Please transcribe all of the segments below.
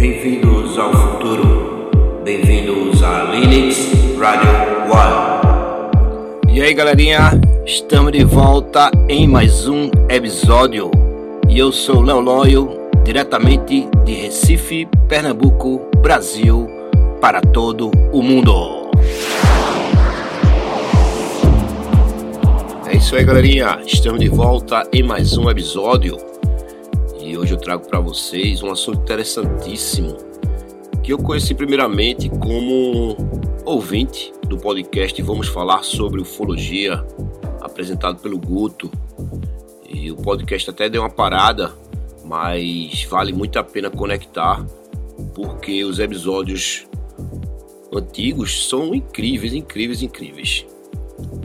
Bem-vindos ao futuro. Bem-vindos a Linux Radio One. E aí, galerinha, estamos de volta em mais um episódio. E eu sou Léo Loyo, diretamente de Recife, Pernambuco, Brasil, para todo o mundo. É isso aí, galerinha. Estamos de volta em mais um episódio. E hoje eu trago para vocês um assunto interessantíssimo que eu conheci primeiramente como ouvinte do podcast Vamos Falar sobre Ufologia, apresentado pelo Guto. E o podcast até deu uma parada, mas vale muito a pena conectar, porque os episódios antigos são incríveis, incríveis, incríveis.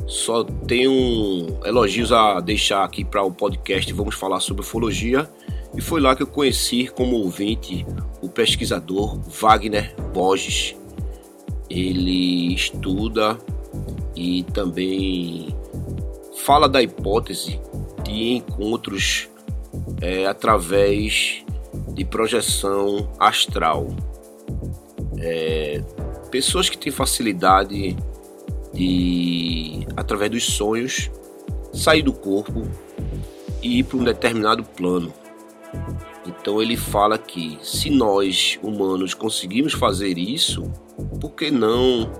Só tenho elogios a deixar aqui para o podcast Vamos Falar sobre Ufologia. E foi lá que eu conheci como ouvinte o pesquisador Wagner Borges. Ele estuda e também fala da hipótese de encontros é, através de projeção astral. É, pessoas que têm facilidade de, através dos sonhos, sair do corpo e ir para um determinado plano. Então ele fala que se nós humanos conseguimos fazer isso, por que não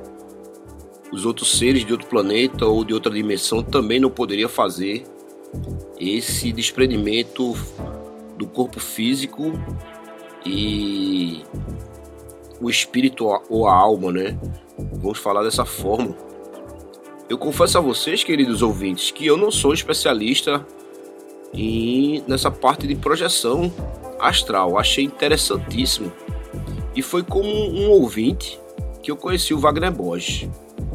os outros seres de outro planeta ou de outra dimensão também não poderiam fazer esse desprendimento do corpo físico e o espírito ou a alma, né? Vamos falar dessa forma. Eu confesso a vocês, queridos ouvintes, que eu não sou especialista em nessa parte de projeção astral. Achei interessantíssimo. E foi como um ouvinte que eu conheci o Wagner Borges.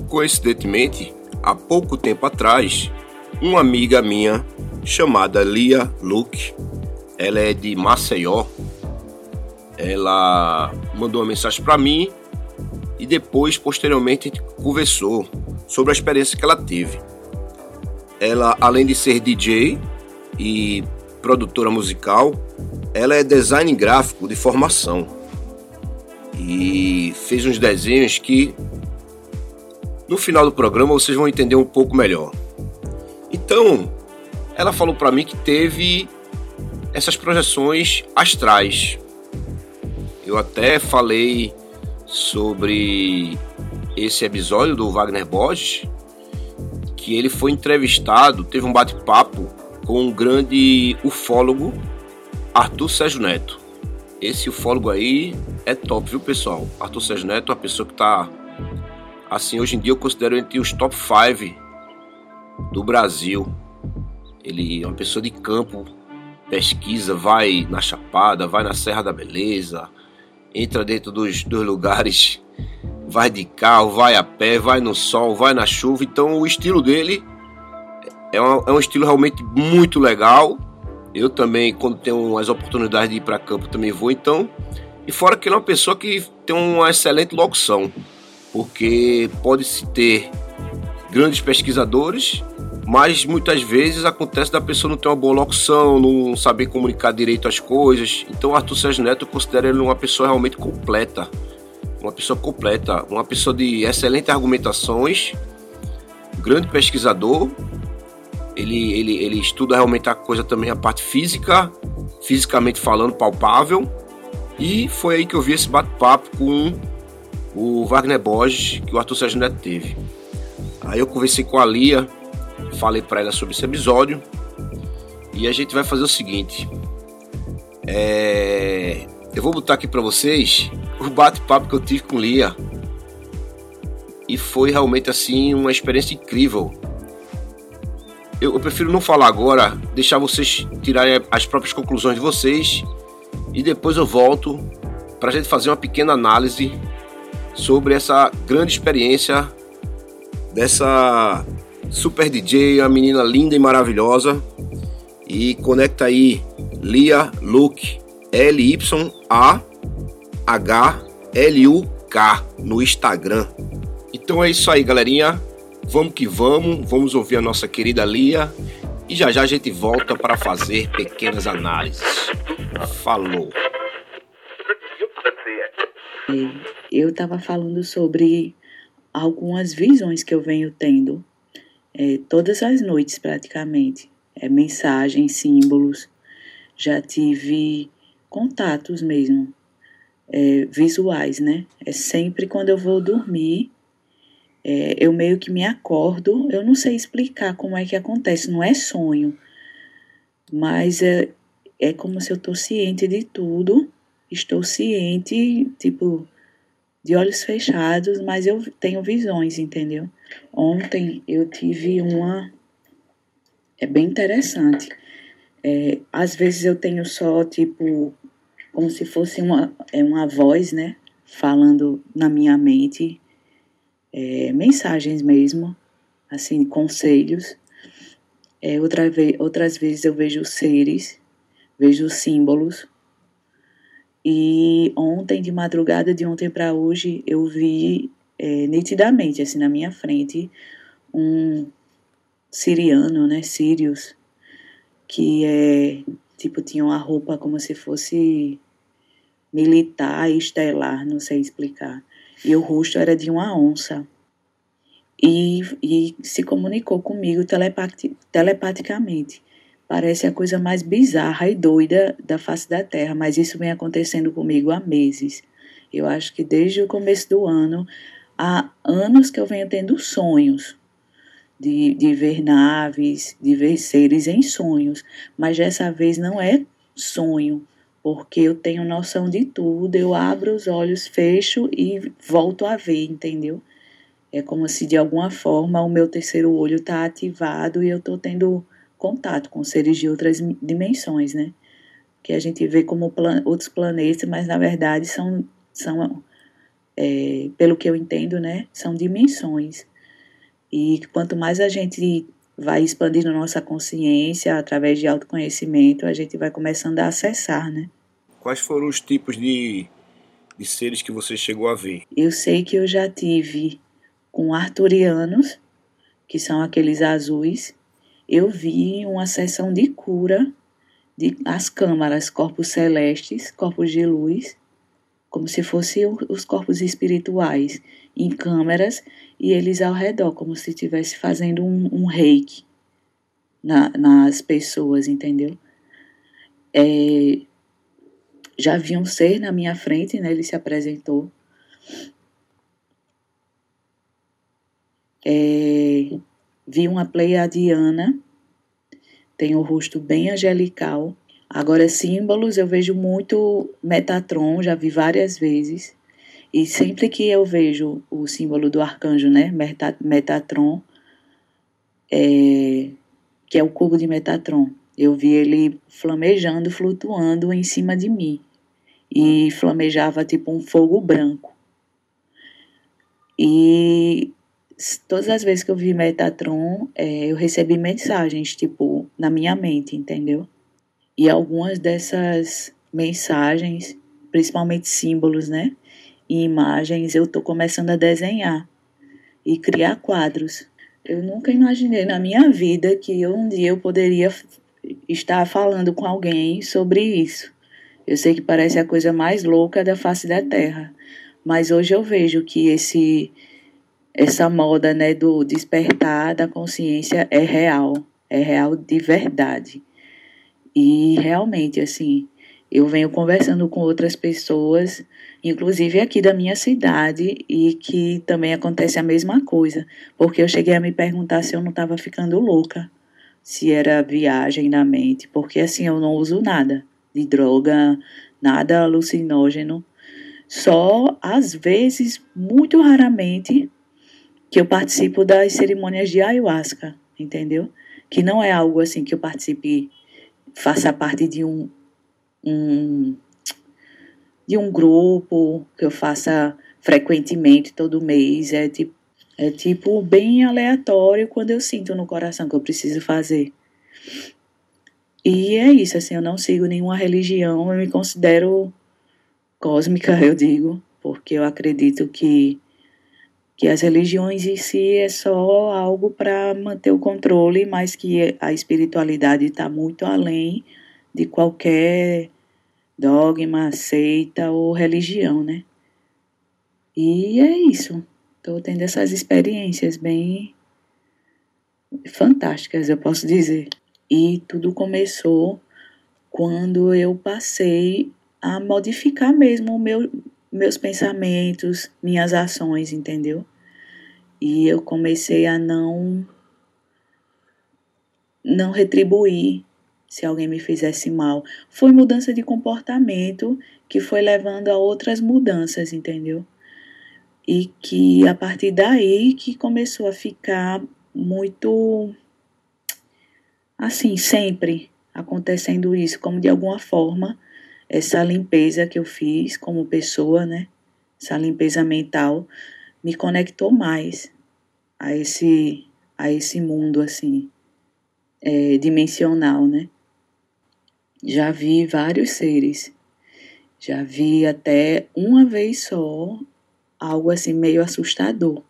Coincidentemente, há pouco tempo atrás, uma amiga minha chamada Lia Luke, ela é de Maceió, ela mandou uma mensagem para mim e depois, posteriormente, conversou sobre a experiência que ela teve. Ela, além de ser DJ e produtora musical, ela é design gráfico de formação e fez uns desenhos que no final do programa vocês vão entender um pouco melhor. Então, ela falou para mim que teve essas projeções astrais. Eu até falei sobre esse episódio do Wagner Borges, que ele foi entrevistado, teve um bate-papo com um grande ufólogo, Arthur Sérgio Neto. Esse ufólogo aí é top, viu, pessoal? Arthur Sérgio Neto é uma pessoa que tá. Assim, hoje em dia eu considero entre os top 5 do Brasil. Ele é uma pessoa de campo, pesquisa, vai na Chapada, vai na Serra da Beleza, entra dentro dos, dos lugares, vai de carro, vai a pé, vai no sol, vai na chuva. Então o estilo dele é, uma, é um estilo realmente muito legal. Eu também, quando tenho as oportunidades de ir para campo, também vou. Então, e fora que ele é uma pessoa que tem uma excelente locução, porque pode-se ter grandes pesquisadores, mas muitas vezes acontece da pessoa não ter uma boa locução, não saber comunicar direito as coisas. Então, Arthur Sérgio Neto eu considero ele uma pessoa realmente completa, uma pessoa completa, uma pessoa de excelentes argumentações, grande pesquisador ele, ele, ele estuda realmente a coisa também, a parte física, fisicamente falando, palpável. E foi aí que eu vi esse bate-papo com o Wagner Borges, que o Arthur Sérgio Neto teve. Aí eu conversei com a Lia, falei para ela sobre esse episódio. E a gente vai fazer o seguinte. É... Eu vou botar aqui para vocês o bate-papo que eu tive com Lia. E foi realmente assim uma experiência incrível eu, eu prefiro não falar agora, deixar vocês tirarem as próprias conclusões de vocês e depois eu volto para a gente fazer uma pequena análise sobre essa grande experiência dessa super DJ, a menina linda e maravilhosa. E conecta aí Lia Luke, L-Y-A-H-L-U-K no Instagram. Então é isso aí, galerinha. Vamos que vamos, vamos ouvir a nossa querida Lia e já já a gente volta para fazer pequenas análises. Falou! Eu estava falando sobre algumas visões que eu venho tendo é, todas as noites praticamente. É, mensagens, símbolos. Já tive contatos mesmo, é, visuais, né? É sempre quando eu vou dormir, é, eu meio que me acordo. Eu não sei explicar como é que acontece, não é sonho, mas é, é como se eu estou ciente de tudo, estou ciente, tipo, de olhos fechados, mas eu tenho visões, entendeu? Ontem eu tive uma. É bem interessante. É, às vezes eu tenho só, tipo, como se fosse uma, é uma voz, né? Falando na minha mente, é, mensagens mesmo, assim, conselhos. É, outra vez, outras vezes eu vejo seres, vejo símbolos, e ontem, de madrugada, de ontem para hoje, eu vi é, nitidamente, assim, na minha frente, um siriano, né, Sirius, que é, tipo, tinha uma roupa como se fosse militar estelar, não sei explicar. E o rosto era de uma onça. E, e se comunicou comigo telepati telepaticamente. Parece a coisa mais bizarra e doida da face da Terra, mas isso vem acontecendo comigo há meses. Eu acho que desde o começo do ano, há anos que eu venho tendo sonhos de, de ver naves, de ver seres em sonhos, mas dessa vez não é sonho, porque eu tenho noção de tudo, eu abro os olhos, fecho e volto a ver, entendeu? É como se de alguma forma o meu terceiro olho está ativado e eu estou tendo contato com seres de outras dimensões, né? Que a gente vê como plan outros planetas, mas na verdade são, são é, pelo que eu entendo, né? São dimensões. E quanto mais a gente vai expandindo nossa consciência através de autoconhecimento, a gente vai começando a acessar, né? Quais foram os tipos de, de seres que você chegou a ver? Eu sei que eu já tive com arturianos, que são aqueles azuis, eu vi uma sessão de cura de as câmaras, corpos celestes, corpos de luz, como se fossem os corpos espirituais em câmeras e eles ao redor, como se estivesse fazendo um, um reiki na, nas pessoas, entendeu? É, já vi um ser na minha frente, né? Ele se apresentou. É, Vi uma pleiadiana, tem o rosto bem angelical. Agora, símbolos, eu vejo muito Metatron, já vi várias vezes. E sempre que eu vejo o símbolo do arcanjo, né, Metatron, é, que é o cubo de Metatron, eu vi ele flamejando, flutuando em cima de mim. E flamejava tipo um fogo branco. E todas as vezes que eu vi Metatron, é, eu recebi mensagens, tipo, na minha mente, entendeu? E algumas dessas mensagens, principalmente símbolos, né? E imagens, eu tô começando a desenhar e criar quadros. Eu nunca imaginei na minha vida que um dia eu poderia estar falando com alguém sobre isso. Eu sei que parece a coisa mais louca da face da Terra, mas hoje eu vejo que esse essa moda né, do despertar da consciência é real, é real de verdade. E realmente, assim, eu venho conversando com outras pessoas, inclusive aqui da minha cidade, e que também acontece a mesma coisa, porque eu cheguei a me perguntar se eu não estava ficando louca, se era viagem na mente, porque assim eu não uso nada de droga, nada alucinógeno, só às vezes, muito raramente, que eu participo das cerimônias de ayahuasca, entendeu? Que não é algo assim que eu participe, faça parte de um, um de um grupo que eu faça frequentemente todo mês, é tipo é tipo bem aleatório quando eu sinto no coração que eu preciso fazer. E é isso, assim, eu não sigo nenhuma religião, eu me considero cósmica, eu digo, porque eu acredito que que as religiões em si é só algo para manter o controle, mas que a espiritualidade está muito além de qualquer dogma, seita ou religião, né? E é isso. Estou tendo essas experiências bem fantásticas, eu posso dizer. E tudo começou quando eu passei a modificar mesmo meu, meus pensamentos, minhas ações, entendeu? E eu comecei a não não retribuir se alguém me fizesse mal. Foi mudança de comportamento que foi levando a outras mudanças, entendeu? E que a partir daí que começou a ficar muito assim, sempre acontecendo isso, como de alguma forma essa limpeza que eu fiz como pessoa, né? Essa limpeza mental me conectou mais a esse a esse mundo assim é, dimensional, né? Já vi vários seres, já vi até uma vez só algo assim meio assustador,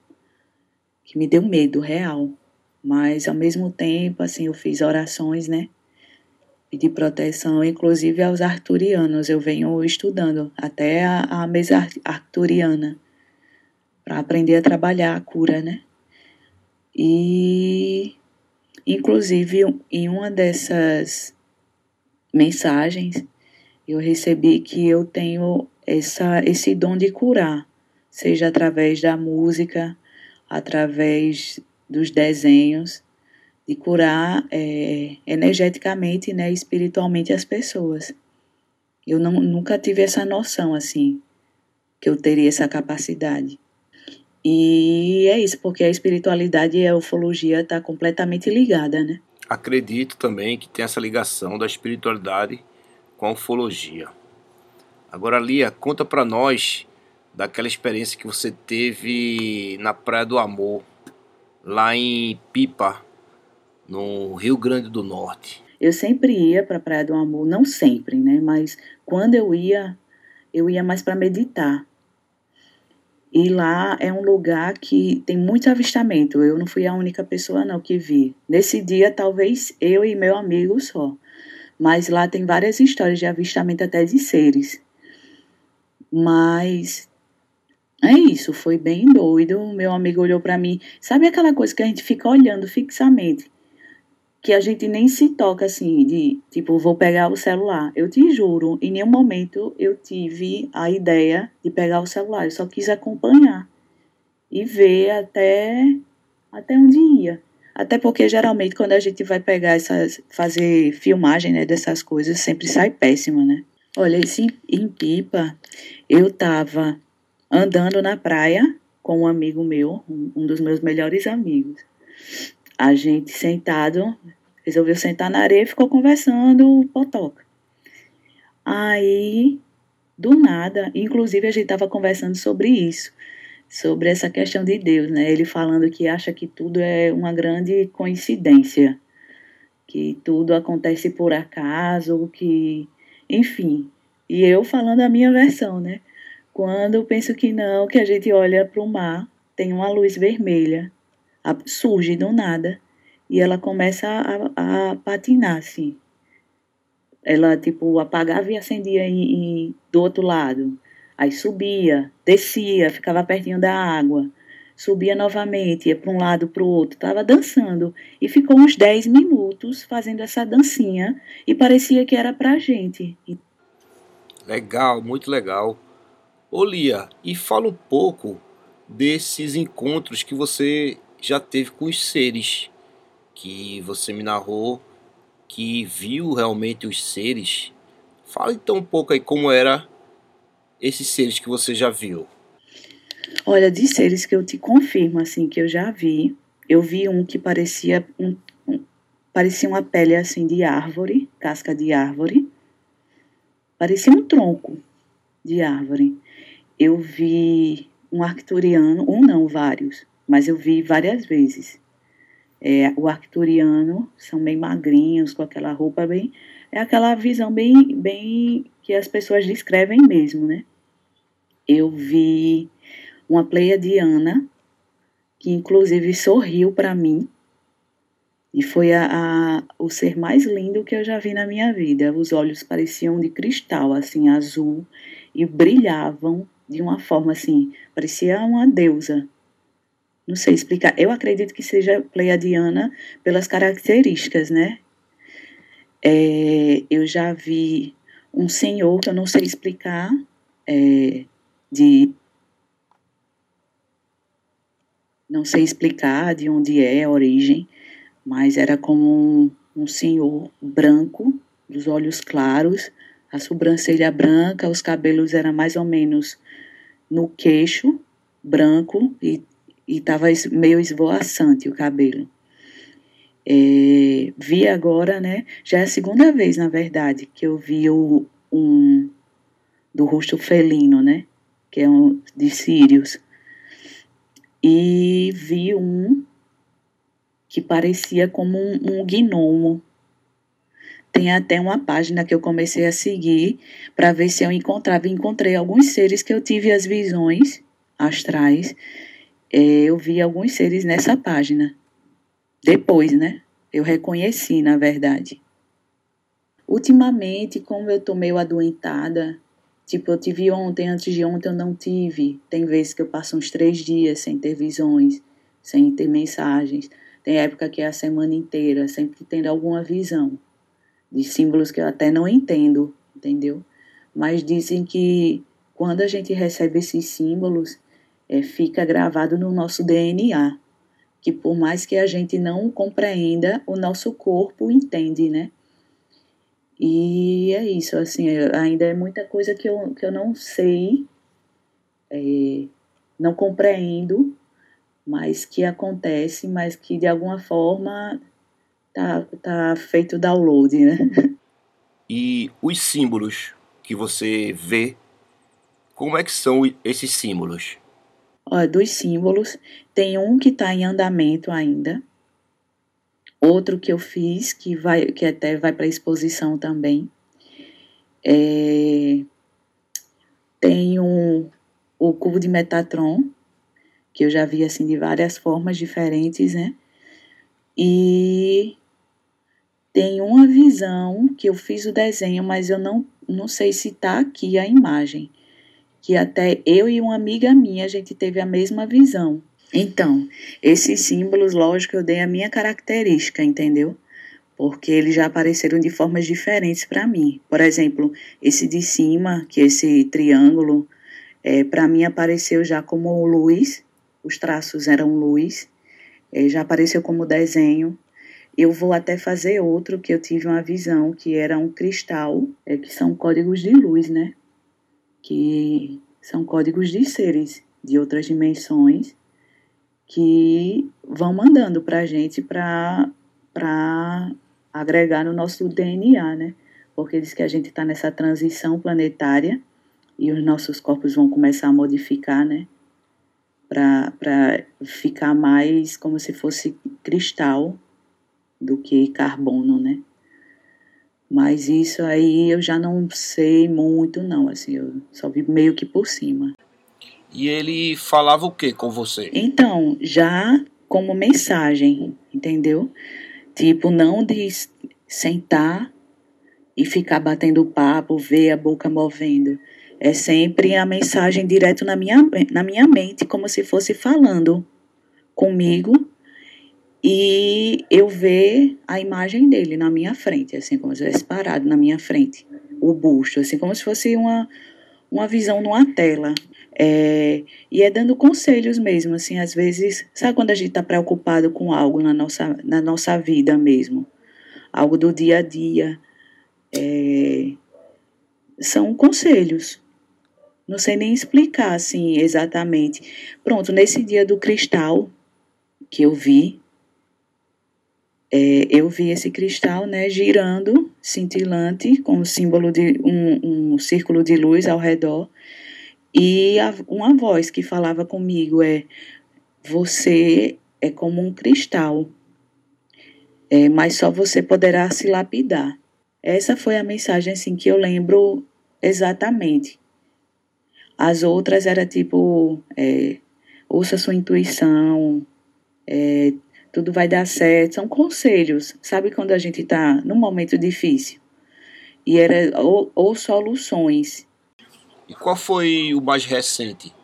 que me deu medo real, mas ao mesmo tempo assim eu fiz orações, né? Pedi proteção, inclusive aos arturianos. Eu venho estudando até a, a mesa arturiana para aprender a trabalhar a cura, né? E inclusive em uma dessas mensagens eu recebi que eu tenho essa esse dom de curar, seja através da música, através dos desenhos de curar é, energeticamente, né, espiritualmente as pessoas. Eu não, nunca tive essa noção assim, que eu teria essa capacidade. E é isso, porque a espiritualidade e a ufologia está completamente ligada, né? Acredito também que tem essa ligação da espiritualidade com a ufologia. Agora, Lia, conta para nós daquela experiência que você teve na Praia do Amor, lá em Pipa, no Rio Grande do Norte. Eu sempre ia para a Praia do Amor, não sempre, né? Mas quando eu ia, eu ia mais para meditar. E lá é um lugar que tem muito avistamento. Eu não fui a única pessoa não que vi. Nesse dia, talvez eu e meu amigo só. Mas lá tem várias histórias de avistamento até de seres. Mas é isso, foi bem doido. Meu amigo olhou para mim. Sabe aquela coisa que a gente fica olhando fixamente? Que a gente nem se toca assim, de tipo, vou pegar o celular. Eu te juro, em nenhum momento eu tive a ideia de pegar o celular. Eu só quis acompanhar e ver até, até onde ia. Até porque geralmente quando a gente vai pegar essas. fazer filmagem né, dessas coisas, sempre sai péssima, né? Olha, esse em Pipa, eu tava andando na praia com um amigo meu, um dos meus melhores amigos a gente sentado, resolveu sentar na areia e ficou conversando, potoca. Aí, do nada, inclusive a gente estava conversando sobre isso, sobre essa questão de Deus, né? Ele falando que acha que tudo é uma grande coincidência, que tudo acontece por acaso, que, enfim. E eu falando a minha versão, né? Quando eu penso que não, que a gente olha para o mar, tem uma luz vermelha surge do nada e ela começa a, a patinar, assim. Ela, tipo, apagava e acendia em, do outro lado. Aí subia, descia, ficava pertinho da água. Subia novamente, ia para um lado, para o outro. Estava dançando. E ficou uns 10 minutos fazendo essa dancinha. E parecia que era para a gente. Legal, muito legal. Ô Lia, e fala um pouco desses encontros que você já teve com os seres que você me narrou, que viu realmente os seres. Fala então um pouco aí como era esses seres que você já viu. Olha, de seres que eu te confirmo assim que eu já vi, eu vi um que parecia um, um parecia uma pele assim de árvore, casca de árvore. Parecia um tronco de árvore. Eu vi um arcturiano, um não, vários mas eu vi várias vezes. É, o arcturiano são bem magrinhos, com aquela roupa bem. É aquela visão bem, bem que as pessoas descrevem mesmo, né? Eu vi uma pleiadiana, que inclusive sorriu para mim, e foi a, a, o ser mais lindo que eu já vi na minha vida. Os olhos pareciam de cristal, assim, azul, e brilhavam de uma forma assim, parecia uma deusa. Não sei explicar. Eu acredito que seja pleiadiana pelas características, né? É, eu já vi um senhor que eu não sei explicar, é, de não sei explicar de onde é a origem, mas era como um, um senhor branco, dos olhos claros, a sobrancelha branca, os cabelos eram mais ou menos no queixo, branco, e estava meio esvoaçante o cabelo. É, vi agora, né? Já é a segunda vez, na verdade, que eu vi o, um do rosto felino, né? Que é um de Sírios. E vi um que parecia como um, um gnomo. Tem até uma página que eu comecei a seguir para ver se eu encontrava. Encontrei alguns seres que eu tive as visões astrais. É, eu vi alguns seres nessa página. Depois, né? Eu reconheci, na verdade. Ultimamente, como eu tô meio adoentada, tipo, eu tive ontem, antes de ontem eu não tive. Tem vezes que eu passo uns três dias sem ter visões, sem ter mensagens. Tem época que é a semana inteira, sempre tendo alguma visão de símbolos que eu até não entendo, entendeu? Mas dizem que quando a gente recebe esses símbolos, é, fica gravado no nosso DNA, que por mais que a gente não compreenda, o nosso corpo entende, né? E é isso, assim, ainda é muita coisa que eu, que eu não sei, é, não compreendo, mas que acontece, mas que de alguma forma tá, tá feito download, né? E os símbolos que você vê, como é que são esses símbolos? Dos símbolos, tem um que está em andamento ainda, outro que eu fiz, que, vai, que até vai para exposição também. É, tem um, o cubo de Metatron, que eu já vi assim de várias formas diferentes, né? E tem uma visão que eu fiz o desenho, mas eu não, não sei se está aqui a imagem que até eu e uma amiga minha a gente teve a mesma visão. Então, esses símbolos, lógico, eu dei a minha característica, entendeu? Porque eles já apareceram de formas diferentes para mim. Por exemplo, esse de cima, que é esse triângulo, é, para mim apareceu já como luz, os traços eram luz, é, já apareceu como desenho. Eu vou até fazer outro que eu tive uma visão, que era um cristal, é, que são códigos de luz, né? Que são códigos de seres de outras dimensões que vão mandando para a gente para agregar no nosso DNA, né? Porque diz que a gente está nessa transição planetária e os nossos corpos vão começar a modificar, né? Para ficar mais como se fosse cristal do que carbono, né? Mas isso aí eu já não sei muito, não. Assim, eu só vi meio que por cima. E ele falava o que com você? Então, já como mensagem, entendeu? Tipo, não de sentar e ficar batendo papo, ver a boca movendo. É sempre a mensagem direto na minha, na minha mente, como se fosse falando comigo e eu ver a imagem dele na minha frente, assim como se estivesse parado na minha frente, o busto, assim como se fosse uma, uma visão numa tela. É, e é dando conselhos mesmo, assim, às vezes, sabe quando a gente está preocupado com algo na nossa, na nossa vida mesmo? Algo do dia a dia. É, são conselhos. Não sei nem explicar, assim, exatamente. Pronto, nesse dia do cristal que eu vi, é, eu vi esse cristal né, girando, cintilante, com o símbolo de um, um círculo de luz ao redor, e a, uma voz que falava comigo é: Você é como um cristal, é, mas só você poderá se lapidar. Essa foi a mensagem assim que eu lembro exatamente. As outras era tipo, é, ouça sua intuição, tudo vai dar certo. São conselhos, sabe quando a gente está num momento difícil? E era ou, ou soluções. E qual foi o mais recente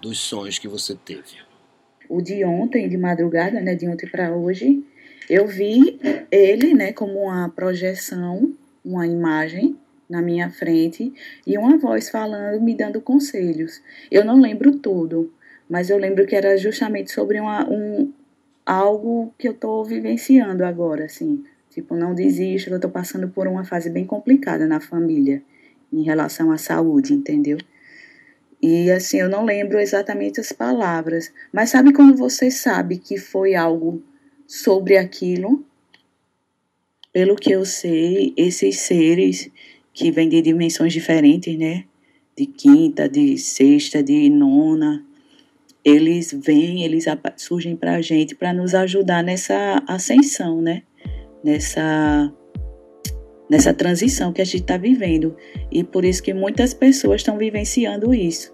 dos sonhos que você teve? O de ontem, de madrugada, né, de ontem para hoje, eu vi ele, né, como uma projeção, uma imagem na minha frente e uma voz falando, me dando conselhos. Eu não lembro tudo, mas eu lembro que era justamente sobre uma, um, algo que eu estou vivenciando agora, assim. Tipo, não desista, eu estou passando por uma fase bem complicada na família, em relação à saúde, entendeu? E assim, eu não lembro exatamente as palavras, mas sabe quando você sabe que foi algo sobre aquilo? Pelo que eu sei, esses seres que vêm de dimensões diferentes, né? De quinta, de sexta, de nona, eles vêm, eles surgem para a gente para nos ajudar nessa ascensão, né? Nessa nessa transição que a gente está vivendo e por isso que muitas pessoas estão vivenciando isso.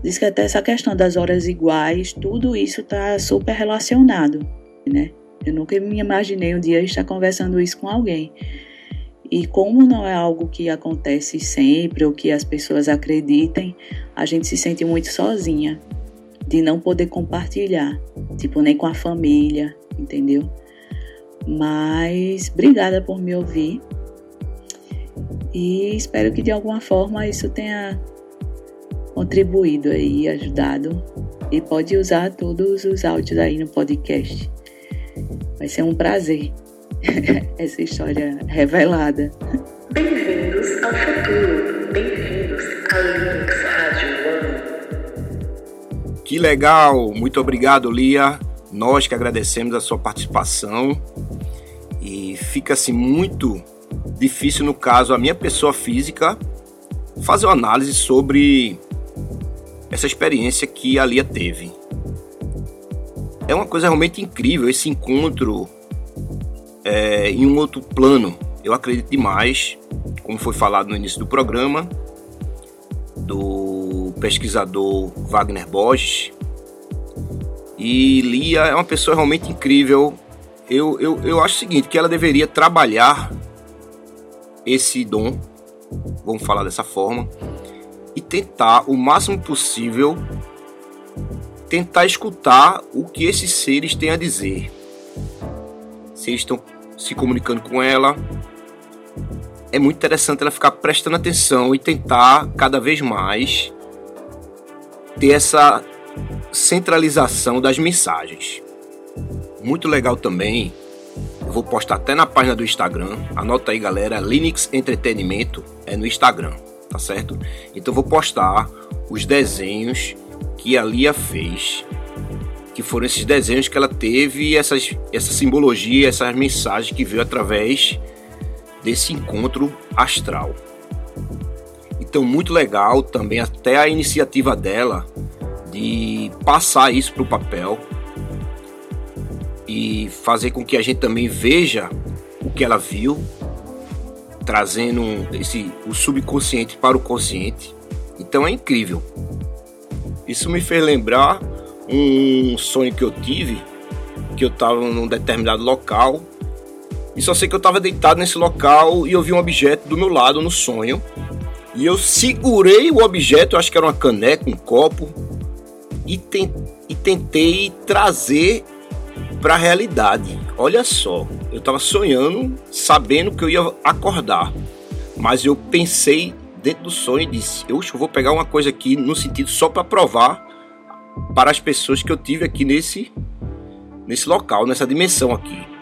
Diz que até essa questão das horas iguais, tudo isso está super relacionado, né? Eu nunca me imaginei um dia estar conversando isso com alguém. E como não é algo que acontece sempre ou que as pessoas acreditem, a gente se sente muito sozinha de não poder compartilhar, tipo, nem com a família, entendeu? Mas obrigada por me ouvir e espero que de alguma forma isso tenha contribuído aí, ajudado. E pode usar todos os áudios aí no podcast. Vai ser um prazer essa história revelada. Bem-vindos ao futuro. Bem-vindos ao Linux que legal! Muito obrigado, Lia. Nós que agradecemos a sua participação. E fica-se muito difícil, no caso, a minha pessoa física fazer uma análise sobre essa experiência que a Lia teve. É uma coisa realmente incrível esse encontro é, em um outro plano. Eu acredito demais, como foi falado no início do programa, do pesquisador Wagner Borges. E Lia é uma pessoa realmente incrível. Eu, eu, eu acho o seguinte, que ela deveria trabalhar esse dom, vamos falar dessa forma, e tentar o máximo possível tentar escutar o que esses seres têm a dizer. Se eles estão se comunicando com ela, é muito interessante ela ficar prestando atenção e tentar cada vez mais ter essa centralização das mensagens. Muito legal também. Eu vou postar até na página do Instagram. Anota aí, galera. Linux Entretenimento é no Instagram, tá certo? Então vou postar os desenhos que a Lia fez. Que foram esses desenhos que ela teve, essas, essa simbologia, essas mensagens que veio através desse encontro astral. Então, muito legal também até a iniciativa dela de passar isso para o papel e fazer com que a gente também veja o que ela viu, trazendo esse, o subconsciente para o consciente. Então é incrível. Isso me fez lembrar um sonho que eu tive, que eu estava num determinado local e só sei que eu estava deitado nesse local e eu vi um objeto do meu lado no sonho. E eu segurei o objeto, acho que era uma caneca, um copo, e, e tentei trazer para a realidade. Olha só, eu estava sonhando, sabendo que eu ia acordar, mas eu pensei dentro do sonho e disse: eu vou pegar uma coisa aqui no sentido só para provar para as pessoas que eu tive aqui nesse nesse local, nessa dimensão aqui.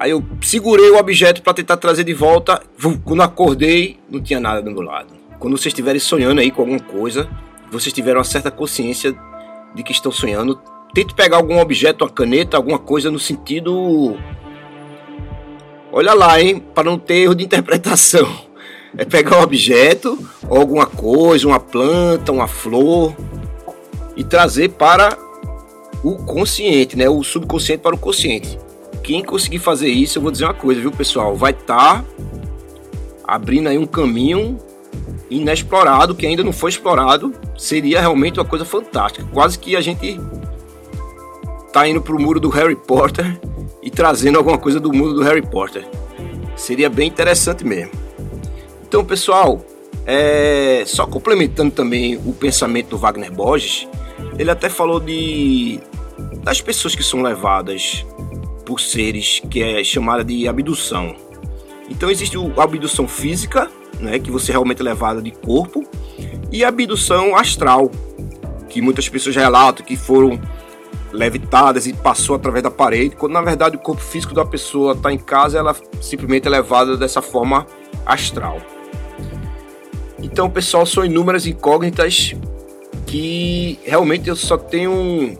Aí eu segurei o objeto para tentar trazer de volta. Quando acordei, não tinha nada do meu lado. Quando vocês estiverem sonhando aí com alguma coisa, vocês tiverem uma certa consciência de que estão sonhando, tente pegar algum objeto, uma caneta, alguma coisa no sentido. Olha lá, hein? Para não ter erro de interpretação. É pegar um objeto, alguma coisa, uma planta, uma flor, e trazer para o consciente, né? O subconsciente para o consciente quem conseguir fazer isso, eu vou dizer uma coisa, viu, pessoal? Vai estar tá abrindo aí um caminho inexplorado, que ainda não foi explorado. Seria realmente uma coisa fantástica. Quase que a gente tá indo pro muro do Harry Potter e trazendo alguma coisa do mundo do Harry Potter. Seria bem interessante mesmo. Então, pessoal, É, só complementando também o pensamento do Wagner Borges, ele até falou de das pessoas que são levadas por seres que é chamada de abdução. Então existe a abdução física, né, que você realmente é levada de corpo, e a abdução astral, que muitas pessoas relatam que foram levitadas e passou através da parede, quando na verdade o corpo físico da pessoa está em casa, ela simplesmente é levada dessa forma astral. Então, pessoal, são inúmeras incógnitas que realmente eu só tenho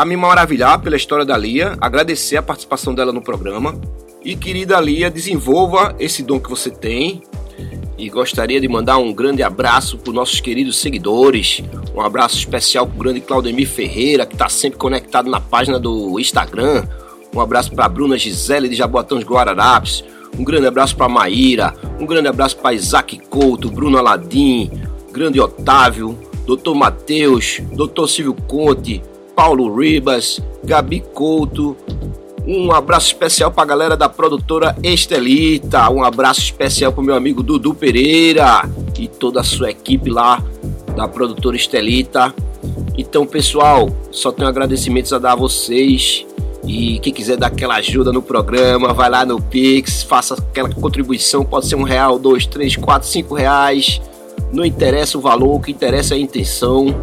a me maravilhar pela história da Lia, agradecer a participação dela no programa. E querida Lia, desenvolva esse dom que você tem. E gostaria de mandar um grande abraço para os nossos queridos seguidores. Um abraço especial para o grande Claudemir Ferreira, que está sempre conectado na página do Instagram. Um abraço para a Bruna Gisele de Jaboatão de Guararapes. Um grande abraço para Maíra. Um grande abraço para Isaac Couto, Bruno Aladim, grande Otávio, Dr. Matheus, Dr. Silvio Conte, Paulo Ribas, Gabi Couto. Um abraço especial para a galera da produtora Estelita. Um abraço especial para o meu amigo Dudu Pereira e toda a sua equipe lá da produtora Estelita. Então, pessoal, só tenho agradecimentos a dar a vocês. E quem quiser dar aquela ajuda no programa, vai lá no Pix, faça aquela contribuição, pode ser um real, dois, três, quatro, cinco reais. Não interessa o valor, o que interessa é a intenção.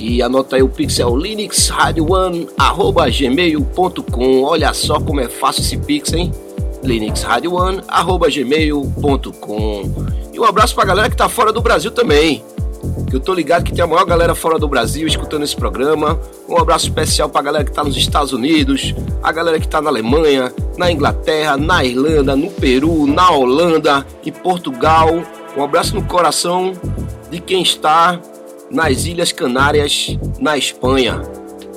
E anota aí o pixel linuxradio1@gmail.com. Olha só como é fácil esse pix, hein? linuxradio1@gmail.com. E um abraço pra galera que tá fora do Brasil também. Que eu tô ligado que tem a maior galera fora do Brasil escutando esse programa. Um abraço especial pra galera que tá nos Estados Unidos, a galera que tá na Alemanha, na Inglaterra, na Irlanda, no Peru, na Holanda e Portugal. Um abraço no coração de quem está nas Ilhas Canárias, na Espanha.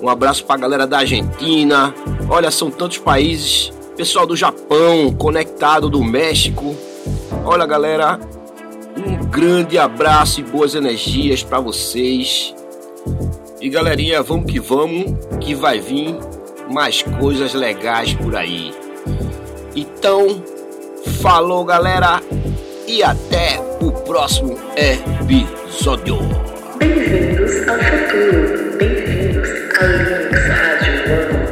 Um abraço para a galera da Argentina. Olha, são tantos países. Pessoal do Japão, conectado do México. Olha, galera, um grande abraço e boas energias para vocês. E galerinha, vamos que vamos, que vai vir mais coisas legais por aí. Então, falou, galera, e até o próximo episódio. Bem-vindos ao futuro. Bem-vindos a Linux Rádio One.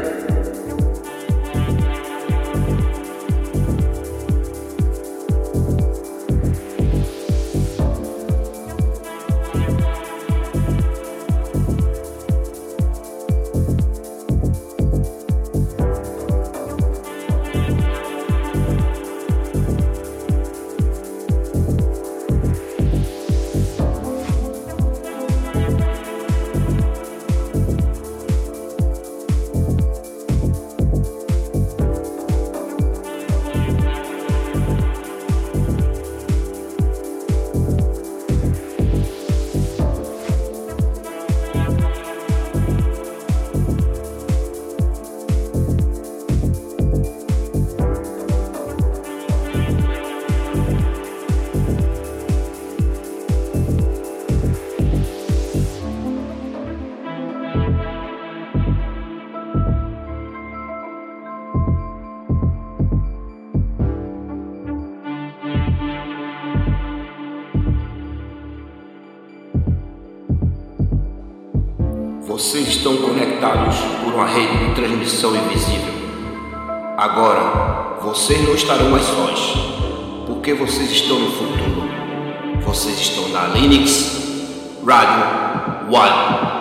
Vocês estão conectados por uma rede de transmissão invisível. Agora, vocês não estarão mais sós, porque vocês estão no futuro. Vocês estão na Linux Radio One.